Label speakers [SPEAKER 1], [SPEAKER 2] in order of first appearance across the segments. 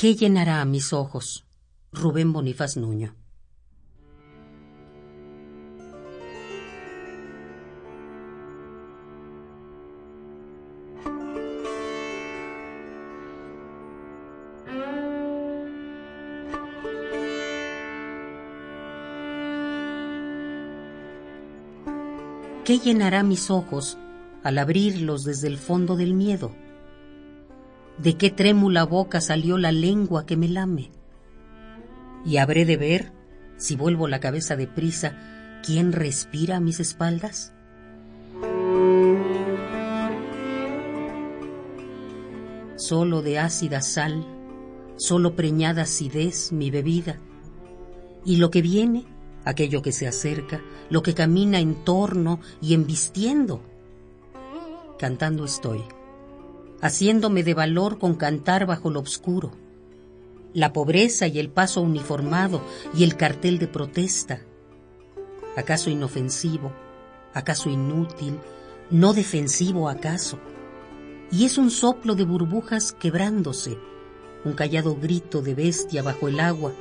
[SPEAKER 1] ¿Qué llenará mis ojos? Rubén Bonifaz Nuño. ¿Qué llenará mis ojos al abrirlos desde el fondo del miedo? ¿De qué trémula boca salió la lengua que me lame? Y habré de ver, si vuelvo la cabeza deprisa, quién respira a mis espaldas. Solo de ácida sal, solo preñada acidez mi bebida, y lo que viene, aquello que se acerca, lo que camina en torno y embistiendo. Cantando estoy, haciéndome de valor con cantar bajo lo oscuro la pobreza y el paso uniformado y el cartel de protesta. ¿Acaso inofensivo? ¿Acaso inútil? ¿No defensivo acaso? Y es un soplo de burbujas quebrándose, un callado grito de bestia bajo el agua,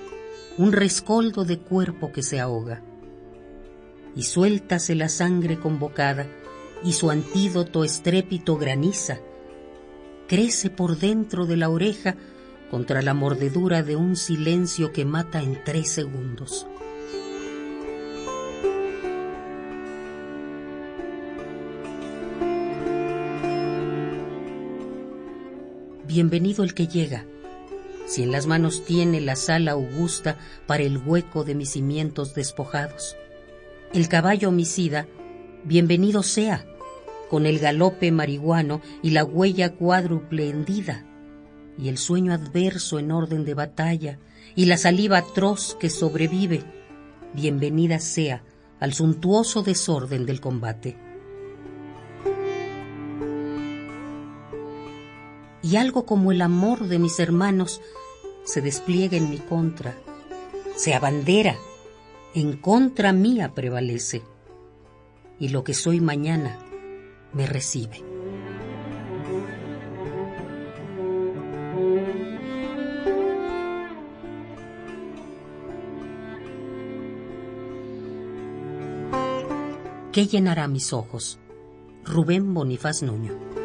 [SPEAKER 1] un rescoldo de cuerpo que se ahoga. Y suéltase la sangre convocada, y su antídoto estrépito graniza. Crece por dentro de la oreja contra la mordedura de un silencio que mata en tres segundos. Bienvenido el que llega, si en las manos tiene la sala augusta para el hueco de mis cimientos despojados. El caballo homicida, bienvenido sea, con el galope marihuano y la huella cuádruple hendida y el sueño adverso en orden de batalla, y la saliva atroz que sobrevive, bienvenida sea al suntuoso desorden del combate. Y algo como el amor de mis hermanos se despliega en mi contra, se abandera, en contra mía prevalece, y lo que soy mañana me recibe. ¿Qué llenará mis ojos? Rubén Bonifaz Nuño.